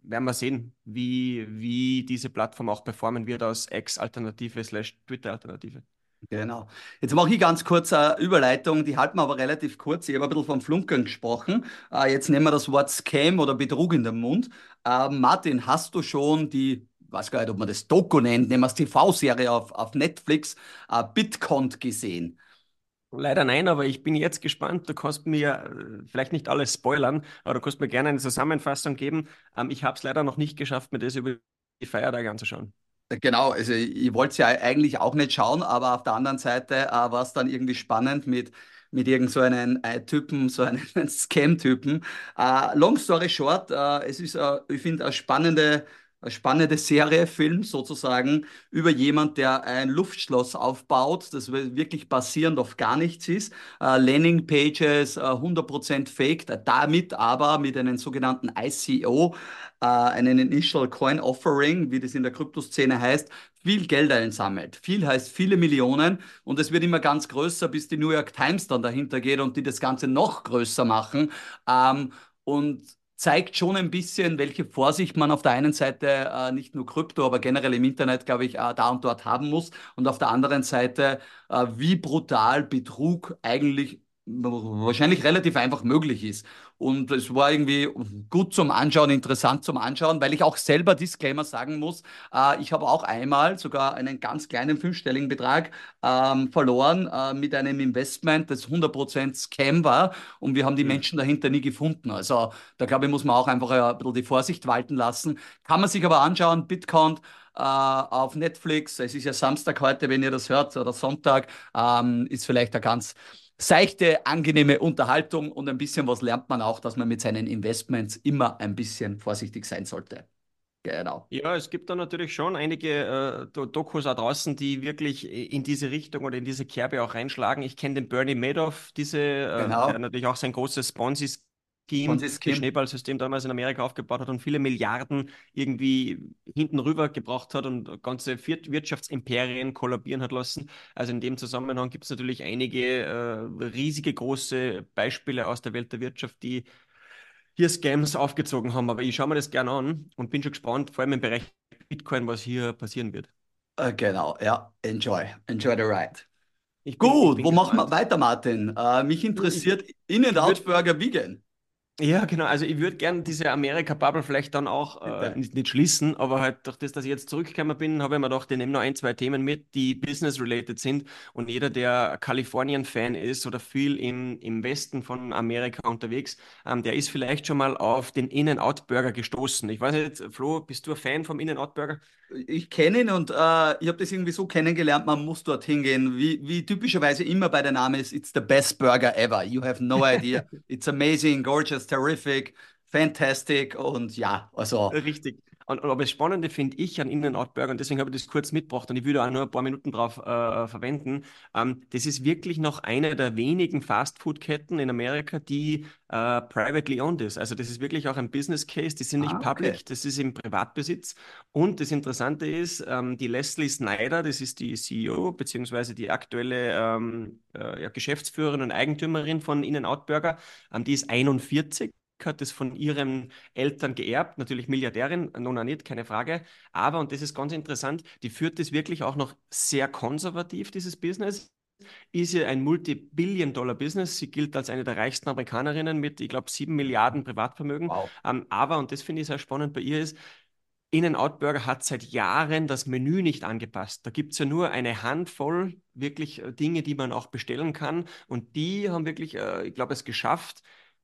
S2: werden wir sehen, wie, wie diese Plattform auch performen wird als Ex-Alternative slash Twitter-Alternative.
S3: Genau. Jetzt mache ich ganz kurz eine Überleitung, die halten wir aber relativ kurz. Ich habe ein bisschen vom Flunkern gesprochen. Äh, jetzt nehmen wir das Wort Scam oder Betrug in den Mund. Äh, Martin, hast du schon die, weiß gar nicht, ob man das Doku nennt, nehmen wir es TV-Serie auf, auf Netflix, äh, Bitcont gesehen?
S2: Leider nein, aber ich bin jetzt gespannt. Du kannst mir vielleicht nicht alles spoilern, aber du kannst mir gerne eine Zusammenfassung geben. Ähm, ich habe es leider noch nicht geschafft, mir das über die Feiertage anzuschauen.
S3: Genau, also ich wollte es ja eigentlich auch nicht schauen, aber auf der anderen Seite äh, war es dann irgendwie spannend mit, mit irgend so einen äh, Typen, so einen Scam-Typen. Äh, long story short, äh, es ist, äh, ich finde, eine spannende, spannende Serie, Film sozusagen, über jemand, der ein Luftschloss aufbaut, das wirklich basierend auf gar nichts ist. Äh, Landing-Pages, 100% fake, damit aber mit einem sogenannten ICO äh, einen Initial Coin Offering, wie das in der Kryptoszene heißt, viel Geld einsammelt. Viel heißt viele Millionen und es wird immer ganz größer, bis die New York Times dann dahinter geht und die das Ganze noch größer machen. Ähm, und zeigt schon ein bisschen, welche Vorsicht man auf der einen Seite äh, nicht nur Krypto, aber generell im Internet, glaube ich, äh, da und dort haben muss. Und auf der anderen Seite, äh, wie brutal Betrug eigentlich wahrscheinlich relativ einfach möglich ist. Und es war irgendwie gut zum Anschauen, interessant zum Anschauen, weil ich auch selber Disclaimer sagen muss. Äh, ich habe auch einmal sogar einen ganz kleinen fünfstelligen Betrag ähm, verloren äh, mit einem Investment, das 100% Scam war und wir haben die mhm. Menschen dahinter nie gefunden. Also da glaube ich, muss man auch einfach ein bisschen die Vorsicht walten lassen. Kann man sich aber anschauen, Bitcoin äh, auf Netflix. Es ist ja Samstag heute, wenn ihr das hört, oder Sonntag, ähm, ist vielleicht ein ganz seichte, angenehme Unterhaltung und ein bisschen was lernt man auch, dass man mit seinen Investments immer ein bisschen vorsichtig sein sollte.
S2: Genau. Ja, es gibt da natürlich schon einige äh, Dokus da draußen, die wirklich in diese Richtung oder in diese Kerbe auch reinschlagen. Ich kenne den Bernie Madoff, diese, äh, genau. der natürlich auch sein großes Ponzi Scheme, das Schneeballsystem damals in Amerika aufgebaut hat und viele Milliarden irgendwie hinten rüber gebracht hat und ganze Wirtschaftsimperien kollabieren hat lassen. Also in dem Zusammenhang gibt es natürlich einige äh, riesige große Beispiele aus der Welt der Wirtschaft, die hier Scams aufgezogen haben. Aber ich schaue mir das gerne an und bin schon gespannt, vor allem im Bereich Bitcoin, was hier passieren wird.
S3: Uh, genau, ja, enjoy, enjoy the ride. Gut, wo gespannt. machen wir weiter, Martin? Uh, mich interessiert In-N-Out Burger Vegan.
S2: Ja, genau. Also ich würde gerne diese Amerika-Bubble vielleicht dann auch äh, nicht, nicht, schließen, aber halt durch das, dass ich jetzt zurückgekommen bin, habe ich mir gedacht, ich nehme noch ein, zwei Themen mit, die business-related sind. Und jeder, der Kalifornien-Fan ist oder viel im, im Westen von Amerika unterwegs, ähm, der ist vielleicht schon mal auf den In-N-Out-Burger gestoßen. Ich weiß nicht, Flo, bist du ein Fan vom In-N-Out-Burger?
S3: Ich kenne ihn und äh, ich habe das irgendwie so kennengelernt, man muss dorthin gehen. Wie, wie typischerweise immer bei der Name ist, it's the best burger ever. You have no idea. It's amazing, gorgeous, terrific, fantastic und ja, also.
S2: Richtig. Und, und aber das Spannende finde ich an In-N-Out-Burger, und deswegen habe ich das kurz mitgebracht und ich würde auch nur ein paar Minuten drauf äh, verwenden. Ähm, das ist wirklich noch eine der wenigen Fast-Food-Ketten in Amerika, die äh, privately owned ist. Also das ist wirklich auch ein Business Case, die sind nicht ah, public, okay. das ist im Privatbesitz. Und das Interessante ist, ähm, die Leslie Snyder, das ist die CEO, beziehungsweise die aktuelle ähm, äh, ja, Geschäftsführerin und Eigentümerin von In-N-Out Burger, ähm, die ist 41 hat es von ihren Eltern geerbt, natürlich Milliardärin, Nona nicht, keine Frage. Aber, und das ist ganz interessant, die führt es wirklich auch noch sehr konservativ, dieses Business. Ist ja ein Multi-Billion-Dollar-Business. Sie gilt als eine der reichsten Amerikanerinnen mit, ich glaube, sieben Milliarden Privatvermögen. Wow. Ähm, aber, und das finde ich sehr spannend bei ihr, ist, In-N-Out Burger hat seit Jahren das Menü nicht angepasst. Da gibt es ja nur eine Handvoll wirklich äh, Dinge, die man auch bestellen kann. Und die haben wirklich, äh, ich glaube, es geschafft,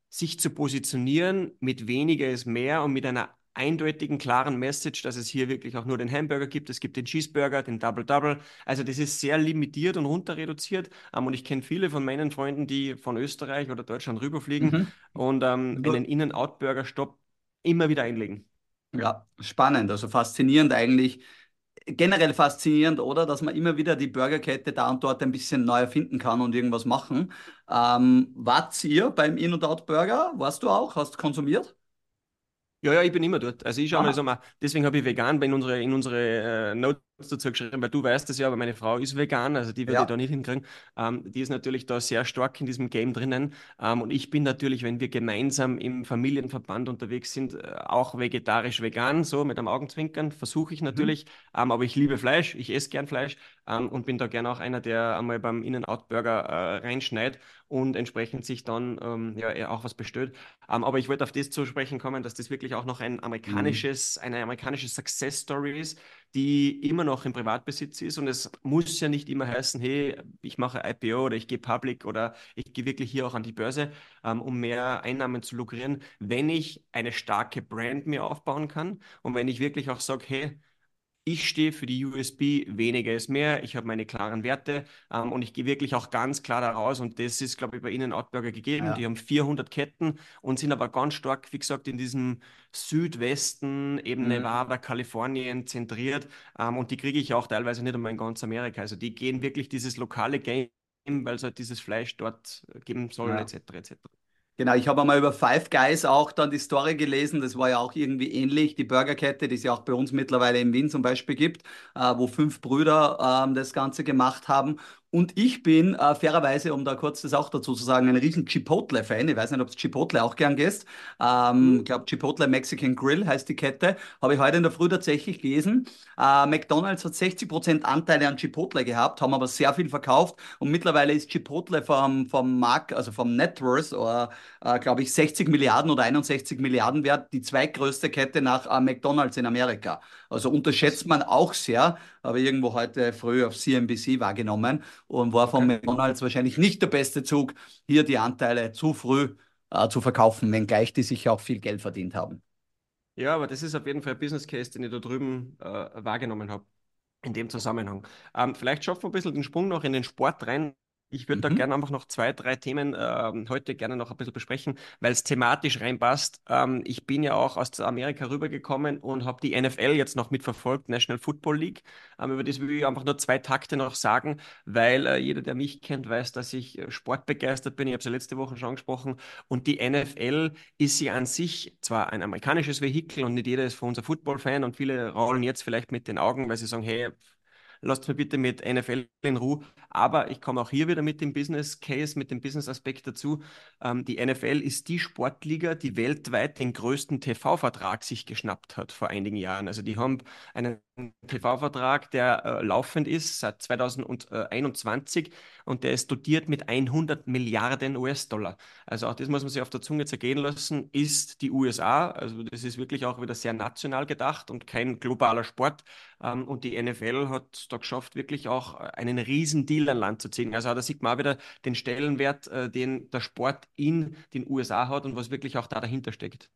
S2: sich zu positionieren mit weniger ist mehr und mit einer eindeutigen, klaren Message, dass es hier wirklich auch nur den Hamburger gibt. Es gibt den Cheeseburger, den Double Double. Also das ist sehr limitiert und runter reduziert. Um, ähm, und ich kenne viele von meinen Freunden, die von Österreich oder Deutschland rüberfliegen mhm. und ähm, einen In-and-Out-Burger-Stopp immer wieder einlegen.
S3: Ja, spannend, also faszinierend eigentlich, generell faszinierend, oder? Dass man immer wieder die Burgerkette da und dort ein bisschen neu erfinden kann und irgendwas machen. Ähm, wart ihr beim In-N-Out Burger? Warst du auch? Hast du konsumiert?
S2: Ja, ja, ich bin immer dort. Also ich schaue mal so mal, deswegen habe ich vegan in unsere, in unsere äh, Notes dazu geschrieben, weil du weißt es ja, aber meine Frau ist vegan, also die würde ja. ich da nicht hinkriegen. Ähm, die ist natürlich da sehr stark in diesem Game drinnen. Ähm, und ich bin natürlich, wenn wir gemeinsam im Familienverband unterwegs sind, äh, auch vegetarisch-vegan, so mit einem Augenzwinkern, versuche ich mhm. natürlich. Mhm. Ähm, aber ich liebe Fleisch, ich esse gern Fleisch ähm, und bin da gern auch einer, der einmal beim In-N-Out-Burger äh, reinschneidet und entsprechend sich dann ähm, ja auch was bestellt. Ähm, aber ich wollte auf das zu sprechen kommen, dass das wirklich auch noch ein amerikanisches, mhm. eine amerikanische Success Story ist, die immer noch im Privatbesitz ist. Und es muss ja nicht immer heißen, hey, ich mache IPO oder ich gehe public oder ich gehe wirklich hier auch an die Börse, ähm, um mehr Einnahmen zu lukrieren, wenn ich eine starke Brand mir aufbauen kann und wenn ich wirklich auch sage, hey, ich stehe für die USB, weniger ist mehr, ich habe meine klaren Werte ähm, und ich gehe wirklich auch ganz klar daraus und das ist, glaube ich, bei Ihnen Outburger gegeben. Ja. Die haben 400 Ketten und sind aber ganz stark, wie gesagt, in diesem Südwesten, eben mhm. Nevada, Kalifornien zentriert ähm, und die kriege ich auch teilweise nicht einmal in ganz Amerika. Also die gehen wirklich dieses lokale Game, weil es halt dieses Fleisch dort geben soll, ja. etc. etc.
S3: Genau, ich habe einmal über Five Guys auch dann die Story gelesen. Das war ja auch irgendwie ähnlich. Die Burgerkette, die es ja auch bei uns mittlerweile in Wien zum Beispiel gibt, äh, wo fünf Brüder äh, das Ganze gemacht haben. Und ich bin äh, fairerweise, um da kurz das auch dazu zu sagen, ein riesen Chipotle-Fan. Ich weiß nicht, ob du Chipotle auch gern gehst. Ähm, mhm. Ich glaube, Chipotle Mexican Grill heißt die Kette. Habe ich heute in der Früh tatsächlich gelesen. Äh, McDonald's hat 60% Anteile an Chipotle gehabt, haben aber sehr viel verkauft. Und mittlerweile ist Chipotle vom, vom Markt, also vom Net Worth, äh, glaube ich, 60 Milliarden oder 61 Milliarden wert, die zweitgrößte Kette nach äh, McDonald's in Amerika. Also unterschätzt man auch sehr, aber irgendwo heute früh auf CNBC wahrgenommen und war von okay. McDonalds wahrscheinlich nicht der beste Zug, hier die Anteile zu früh äh, zu verkaufen, wenngleich die sich auch viel Geld verdient haben.
S2: Ja, aber das ist auf jeden Fall ein Business Case, den ich da drüben äh, wahrgenommen habe in dem Zusammenhang. Ähm, vielleicht schaffen wir ein bisschen den Sprung noch in den Sport rein. Ich würde mhm. da gerne einfach noch zwei, drei Themen äh, heute gerne noch ein bisschen besprechen, weil es thematisch reinpasst. Ähm, ich bin ja auch aus Amerika rübergekommen und habe die NFL jetzt noch mitverfolgt, National Football League. Ähm, über das will ich einfach nur zwei Takte noch sagen, weil äh, jeder, der mich kennt, weiß, dass ich äh, sportbegeistert bin. Ich habe es ja letzte Woche schon angesprochen. Und die NFL ist ja an sich zwar ein amerikanisches Vehikel und nicht jeder ist von unser Football-Fan und viele rollen jetzt vielleicht mit den Augen, weil sie sagen, hey, lasst mir bitte mit NFL in Ruhe. Aber ich komme auch hier wieder mit dem Business Case, mit dem Business Aspekt dazu. Ähm, die NFL ist die Sportliga, die weltweit den größten TV-Vertrag sich geschnappt hat vor einigen Jahren. Also die haben einen TV-Vertrag, der äh, laufend ist seit 2021 und der ist dotiert mit 100 Milliarden US-Dollar. Also auch das muss man sich auf der Zunge zergehen lassen, ist die USA. Also das ist wirklich auch wieder sehr national gedacht und kein globaler Sport. Ähm, und die NFL hat da geschafft, wirklich auch einen riesen Deal an Land zu ziehen. Also da sieht man auch wieder den Stellenwert, äh, den der Sport in den USA hat und was wirklich auch da dahinter steckt.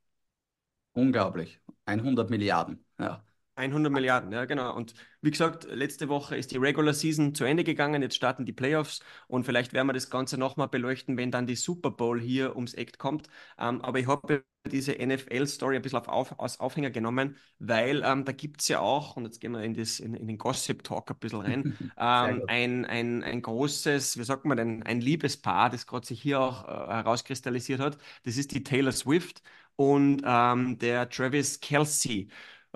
S3: Unglaublich. 100 Milliarden. Ja.
S2: 100 Milliarden, ja, genau. Und wie gesagt, letzte Woche ist die Regular Season zu Ende gegangen. Jetzt starten die Playoffs und vielleicht werden wir das Ganze nochmal beleuchten, wenn dann die Super Bowl hier ums Eck kommt. Ähm, aber ich habe diese NFL-Story ein bisschen auf, auf, als Aufhänger genommen, weil ähm, da gibt es ja auch, und jetzt gehen wir in, das, in, in den Gossip-Talk ein bisschen rein, ähm, ein, ein, ein großes, wie sagt man denn, ein Liebespaar, das gerade sich hier auch äh, herauskristallisiert hat. Das ist die Taylor Swift und ähm, der Travis Kelsey.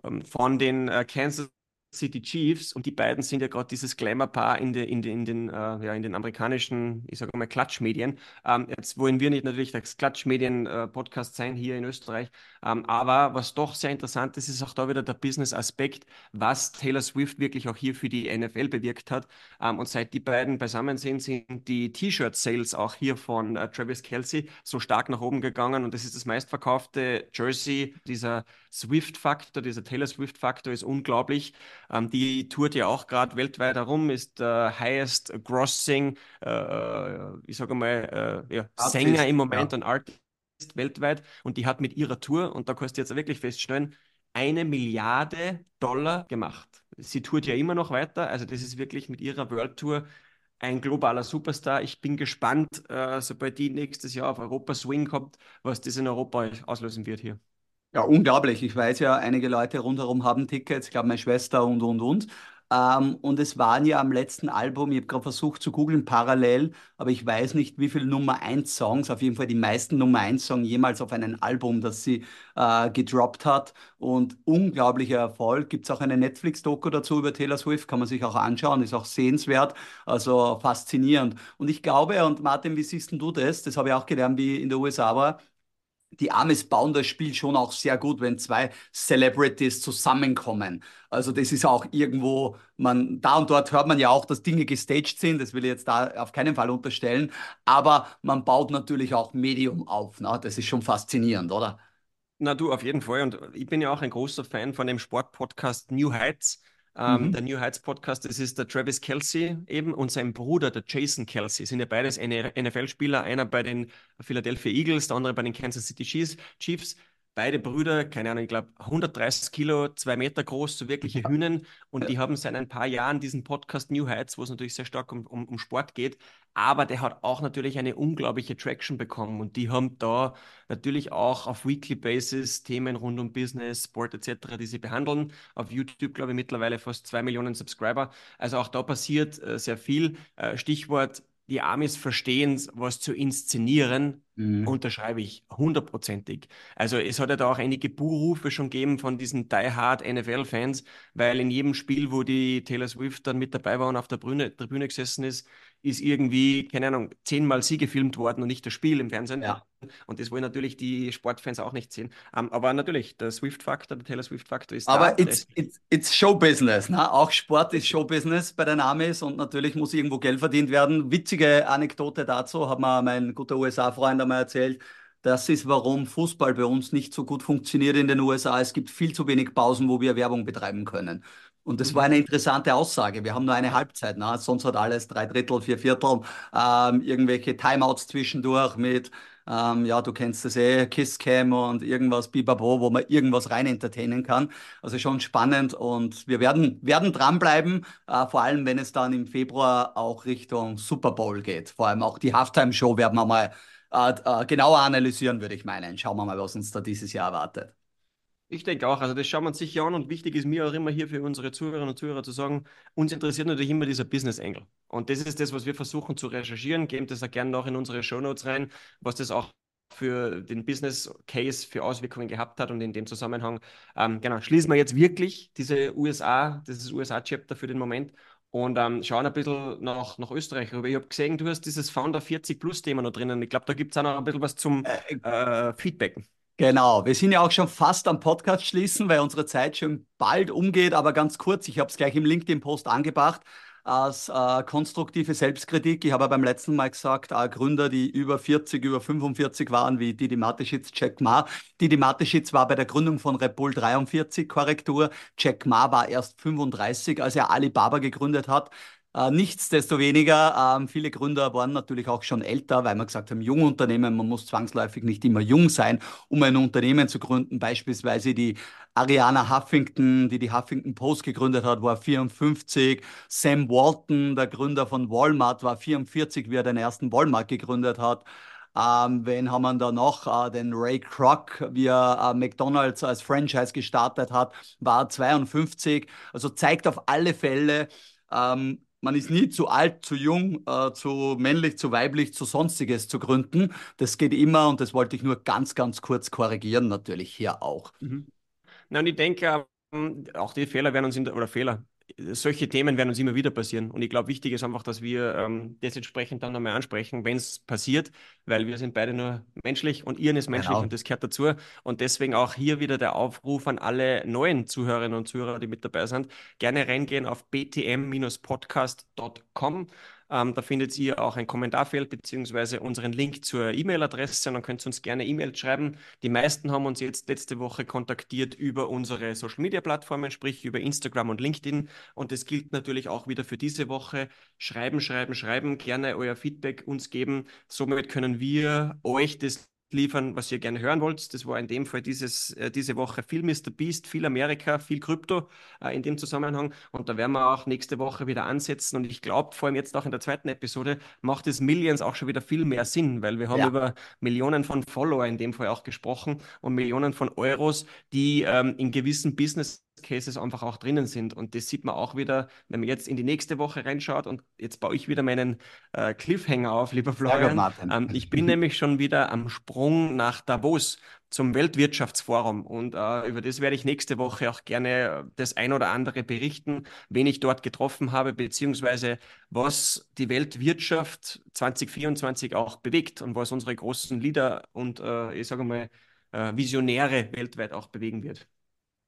S2: Ähm, von den äh, Kansas City Chiefs und die beiden sind ja gerade dieses Glamour-Paar in, de, in, de, in, den, äh, ja, in den amerikanischen, ich sage mal, Klatschmedien. Ähm, jetzt wollen wir nicht natürlich das Klatschmedien-Podcast sein hier in Österreich, ähm, aber was doch sehr interessant ist, ist auch da wieder der Business-Aspekt, was Taylor Swift wirklich auch hier für die NFL bewirkt hat. Ähm, und seit die beiden beisammen sind, sind die T-Shirt-Sales auch hier von äh, Travis Kelsey so stark nach oben gegangen und das ist das meistverkaufte Jersey dieser Swift-Faktor, dieser Taylor Swift-Faktor ist unglaublich. Ähm, die tourt ja auch gerade weltweit herum, ist der highest grossing, äh, ich sage mal, äh, ja, Sänger im Moment ja. und Artist weltweit. Und die hat mit ihrer Tour, und da kannst du jetzt wirklich feststellen, eine Milliarde Dollar gemacht. Sie tourt ja immer noch weiter, also das ist wirklich mit ihrer World Tour ein globaler Superstar. Ich bin gespannt, äh, sobald die nächstes Jahr auf Europa Swing kommt, was das in Europa auslösen wird hier.
S3: Ja, unglaublich. Ich weiß ja, einige Leute rundherum haben Tickets, ich glaube meine Schwester und, und, und. Ähm, und es waren ja am letzten Album, ich habe gerade versucht zu googeln parallel, aber ich weiß nicht, wie viele Nummer 1 Songs, auf jeden Fall die meisten Nummer 1 Songs jemals auf einem Album, das sie äh, gedroppt hat. Und unglaublicher Erfolg. Gibt es auch eine Netflix-Doku dazu über Taylor Swift, kann man sich auch anschauen, ist auch sehenswert, also faszinierend. Und ich glaube, und Martin, wie siehst du das? Das habe ich auch gelernt, wie in den USA war die Amis bauen das Spiel schon auch sehr gut, wenn zwei Celebrities zusammenkommen. Also das ist auch irgendwo, man, da und dort hört man ja auch, dass Dinge gestaged sind, das will ich jetzt da auf keinen Fall unterstellen, aber man baut natürlich auch Medium auf. Ne? Das ist schon faszinierend, oder?
S2: Na du, auf jeden Fall. Und ich bin ja auch ein großer Fan von dem Sportpodcast New Heights. Ähm, mhm. Der New Heights Podcast, das ist der Travis Kelsey eben und sein Bruder, der Jason Kelsey, sind ja beides NFL-Spieler, einer bei den Philadelphia Eagles, der andere bei den Kansas City Chiefs. Beide Brüder, keine Ahnung, ich glaube 130 Kilo, zwei Meter groß, so wirkliche Hühnen. Und die haben seit ein paar Jahren diesen Podcast New Heights, wo es natürlich sehr stark um, um, um Sport geht. Aber der hat auch natürlich eine unglaubliche Traction bekommen. Und die haben da natürlich auch auf Weekly Basis Themen rund um Business, Sport etc., die sie behandeln. Auf YouTube, glaube ich, mittlerweile fast zwei Millionen Subscriber. Also auch da passiert äh, sehr viel. Äh, Stichwort die Amis verstehen, was zu inszenieren, mhm. unterschreibe ich hundertprozentig. Also es hat ja da auch einige Buhrufe schon gegeben von diesen die-hard NFL-Fans, weil in jedem Spiel, wo die Taylor Swift dann mit dabei war und auf der Bühne, Tribüne gesessen ist, ist irgendwie, keine Ahnung, zehnmal sie gefilmt worden und nicht das Spiel im Fernsehen. Ja. Und das wollen natürlich die Sportfans auch nicht sehen. Um, ähm, aber natürlich, der Swift-Faktor, der Taylor Swift-Faktor ist
S3: aber da. Aber it's, it's, it's Showbusiness. Ne? Auch Sport ist Showbusiness bei den Amis und natürlich muss irgendwo Geld verdient werden. Witzige Anekdote dazu, hat mir mein guter USA-Freund einmal erzählt. Das ist, warum Fußball bei uns nicht so gut funktioniert in den USA. Es gibt viel zu wenig Pausen, wo wir Werbung betreiben können. Und das war eine interessante Aussage. Wir haben nur eine Halbzeit, ne? sonst hat alles drei Drittel, vier Viertel, ähm, irgendwelche Timeouts zwischendurch mit, ähm, ja, du kennst das eh, Kisscam und irgendwas Bibabo, wo man irgendwas rein entertainen kann. Also schon spannend und wir werden, werden dranbleiben, äh, vor allem wenn es dann im Februar auch Richtung Super Bowl geht. Vor allem auch die Halftime-Show werden wir mal äh, äh, genauer analysieren, würde ich meinen. Schauen wir mal, was uns da dieses Jahr erwartet.
S2: Ich denke auch, also das schauen wir uns sicher an und wichtig ist mir auch immer hier für unsere Zuhörerinnen und Zuhörer zu sagen, uns interessiert natürlich immer dieser Business Angle. Und das ist das, was wir versuchen zu recherchieren, geben das auch gerne noch in unsere Show Notes rein, was das auch für den Business Case für Auswirkungen gehabt hat und in dem Zusammenhang, ähm, genau, schließen wir jetzt wirklich diese USA, dieses USA-Chapter für den Moment und ähm, schauen ein bisschen nach, nach Österreich rüber. Ich habe gesehen, du hast dieses Founder 40 Plus Thema noch drinnen. Ich glaube, da gibt es auch noch ein bisschen was zum äh, äh, Feedbacken.
S3: Genau, wir sind ja auch schon fast am Podcast schließen, weil unsere Zeit schon bald umgeht, aber ganz kurz, ich habe es gleich im LinkedIn-Post angebracht als äh, konstruktive Selbstkritik. Ich habe beim letzten Mal gesagt, äh, Gründer, die über 40, über 45 waren, wie Didi Mateschitz, Jack Ma. Didi Mateschitz war bei der Gründung von Red Bull 43, Korrektur. Jack Ma war erst 35, als er Alibaba gegründet hat. Äh, nichtsdestoweniger, äh, viele Gründer waren natürlich auch schon älter, weil man gesagt haben, Jungunternehmen, man muss zwangsläufig nicht immer jung sein, um ein Unternehmen zu gründen. Beispielsweise die Ariana Huffington, die die Huffington Post gegründet hat, war 54. Sam Walton, der Gründer von Walmart, war 44, wie er den ersten Walmart gegründet hat. Ähm, wen haben wir da noch? Äh, den Ray Kroc, wie er äh, McDonald's als Franchise gestartet hat, war 52. Also zeigt auf alle Fälle, ähm, man ist nie zu alt, zu jung, äh, zu männlich, zu weiblich, zu sonstiges zu gründen. Das geht immer und das wollte ich nur ganz, ganz kurz korrigieren, natürlich hier auch.
S2: Mhm. Na, ich denke, ähm, auch die Fehler werden uns in der, oder Fehler, solche Themen werden uns immer wieder passieren. Und ich glaube, wichtig ist einfach, dass wir ähm, das entsprechend dann nochmal ansprechen, wenn es passiert, weil wir sind beide nur menschlich und Ihren ist menschlich genau. und das gehört dazu. Und deswegen auch hier wieder der Aufruf an alle neuen Zuhörerinnen und Zuhörer, die mit dabei sind, gerne reingehen auf btm-podcast.com ähm, da findet ihr auch ein Kommentarfeld beziehungsweise unseren Link zur E-Mail-Adresse und dann könnt ihr uns gerne E-Mail schreiben. Die meisten haben uns jetzt letzte Woche kontaktiert über unsere Social-Media-Plattformen, sprich über Instagram und LinkedIn. Und das gilt natürlich auch wieder für diese Woche. Schreiben, schreiben, schreiben, gerne euer Feedback uns geben. Somit können wir euch das liefern, was ihr gerne hören wollt. Das war in dem Fall dieses, äh, diese Woche viel Mr. Beast, viel Amerika, viel Krypto äh, in dem Zusammenhang. Und da werden wir auch nächste Woche wieder ansetzen. Und ich glaube, vor allem jetzt auch in der zweiten Episode, macht es Millions auch schon wieder viel mehr Sinn, weil wir haben ja. über Millionen von Follower in dem Fall auch gesprochen und Millionen von Euros, die ähm, in gewissen Business Cases einfach auch drinnen sind. Und das sieht man auch wieder, wenn man jetzt in die nächste Woche reinschaut und jetzt baue ich wieder meinen äh, Cliffhanger auf, lieber Florian. Ähm, ich bin nämlich schon wieder am Sprung nach Davos zum Weltwirtschaftsforum. Und äh, über das werde ich nächste Woche auch gerne das ein oder andere berichten, wen ich dort getroffen habe, beziehungsweise was die Weltwirtschaft 2024 auch bewegt und was unsere großen Leader und äh, ich sage mal äh, Visionäre weltweit auch bewegen wird.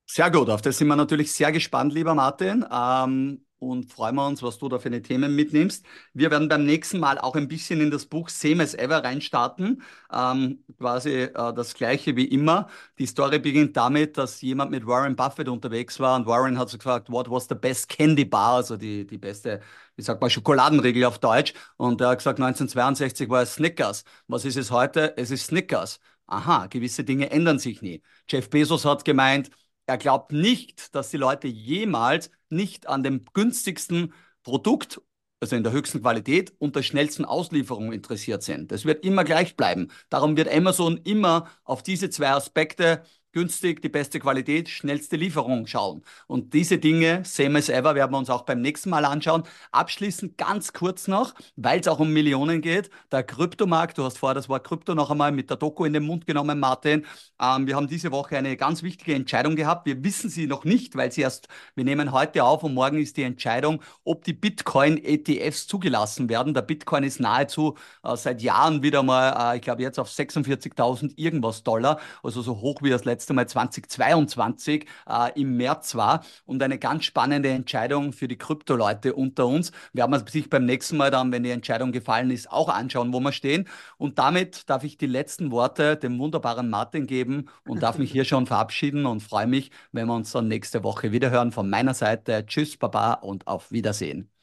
S3: Sehr gut, auf das sind wir natürlich sehr gespannt, lieber Martin. Ähm, und freuen wir uns, was du da für eine Themen mitnimmst. Wir werden beim nächsten Mal auch ein bisschen in das Buch Same as Ever reinstarten. Ähm, quasi äh, das gleiche wie immer. Die Story beginnt damit, dass jemand mit Warren Buffett unterwegs war und Warren hat so gefragt, what was the best candy bar, also die, die beste, wie sagt man, Schokoladenregel auf Deutsch. Und er hat gesagt, 1962 war es Snickers. Was ist es heute? Es ist Snickers. Aha, gewisse Dinge ändern sich nie. Jeff Bezos hat gemeint, er glaubt nicht, dass die Leute jemals nicht an dem günstigsten Produkt, also in der höchsten Qualität und der schnellsten Auslieferung interessiert sind. Das wird immer gleich bleiben. Darum wird Amazon immer auf diese zwei Aspekte günstig, die beste Qualität, schnellste Lieferung schauen. Und diese Dinge, same as ever, werden wir uns auch beim nächsten Mal anschauen. Abschließend ganz kurz noch, weil es auch um Millionen geht, der Kryptomarkt, du hast vorher das Wort Krypto noch einmal mit der Doku in den Mund genommen, Martin. Ähm, wir haben diese Woche eine ganz wichtige Entscheidung gehabt. Wir wissen sie noch nicht, weil sie erst, wir nehmen heute auf und morgen ist die Entscheidung, ob die Bitcoin-ETFs zugelassen werden. Der Bitcoin ist nahezu äh, seit Jahren wieder mal, äh, ich glaube jetzt auf 46.000 irgendwas Dollar, also so hoch wie das letzte letzte Mal 2022 äh, im März war und eine ganz spannende Entscheidung für die Krypto-Leute unter uns. Werden wir sich beim nächsten Mal dann, wenn die Entscheidung gefallen ist, auch anschauen, wo wir stehen. Und damit darf ich die letzten Worte dem wunderbaren Martin geben und darf mich hier schon verabschieden und freue mich, wenn wir uns dann nächste Woche wieder hören. Von meiner Seite Tschüss, Baba und auf Wiedersehen.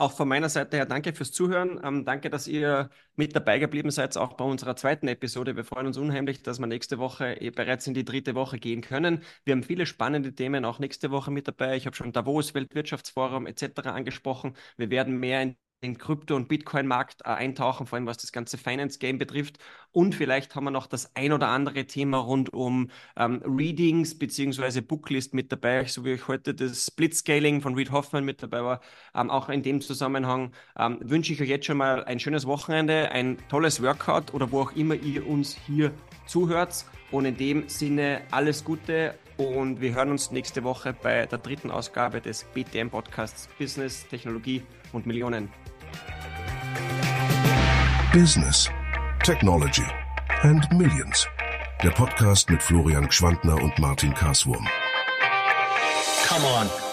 S2: Auch von meiner Seite her danke fürs Zuhören. Ähm, danke, dass ihr mit dabei geblieben seid, auch bei unserer zweiten Episode. Wir freuen uns unheimlich, dass wir nächste Woche eh bereits in die dritte Woche gehen können. Wir haben viele spannende Themen auch nächste Woche mit dabei. Ich habe schon Davos, Weltwirtschaftsforum etc. angesprochen. Wir werden mehr in den Krypto- und Bitcoin-Markt äh, eintauchen, vor allem was das ganze Finance-Game betrifft. Und vielleicht haben wir noch das ein oder andere Thema rund um ähm, Readings bzw. Booklist mit dabei, so wie ich heute das Blitzscaling von Reed Hoffman mit dabei war. Ähm, auch in dem Zusammenhang ähm, wünsche ich euch jetzt schon mal ein schönes Wochenende, ein tolles Workout oder wo auch immer ihr uns hier zuhört. Und in dem Sinne alles Gute und wir hören uns nächste Woche bei der dritten Ausgabe des BTM Podcasts Business, Technologie und Millionen.
S1: Business, Technology and Millions. Der Podcast mit Florian Gschwandner und Martin Karswurm. Come on.